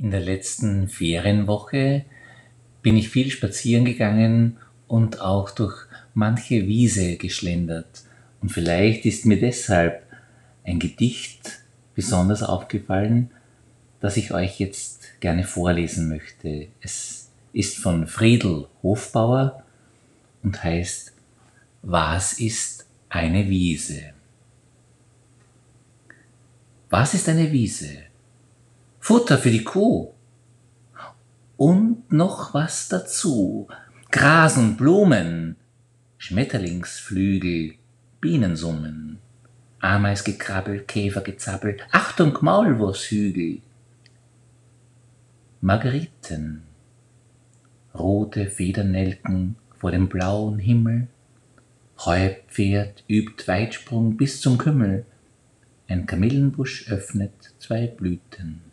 In der letzten Ferienwoche bin ich viel spazieren gegangen und auch durch manche Wiese geschlendert. Und vielleicht ist mir deshalb ein Gedicht besonders aufgefallen, das ich euch jetzt gerne vorlesen möchte. Es ist von Friedel Hofbauer und heißt Was ist eine Wiese? Was ist eine Wiese? Futter für die Kuh. Und noch was dazu. Gras und Blumen, Schmetterlingsflügel, Bienensummen, Ameisgekrabbel, Käfergezappel, Achtung Maulwurfshügel, Margeriten, rote Federnelken vor dem blauen Himmel, Heupferd übt Weitsprung bis zum Kümmel, ein Kamillenbusch öffnet zwei Blüten.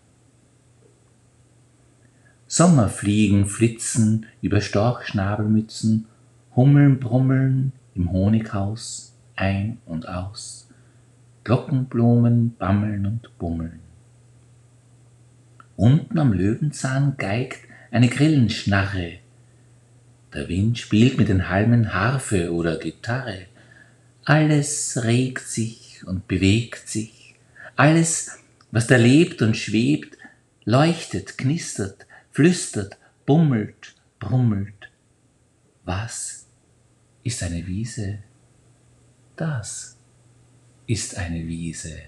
Sommerfliegen flitzen über Storchschnabelmützen, Hummeln brummeln im Honighaus ein und aus, Glockenblumen bammeln und bummeln. Unten am Löwenzahn geigt eine Grillenschnarre, der Wind spielt mit den Halmen Harfe oder Gitarre, alles regt sich und bewegt sich, alles, was da lebt und schwebt, leuchtet, knistert, flüstert, bummelt, brummelt. Was ist eine Wiese? Das ist eine Wiese.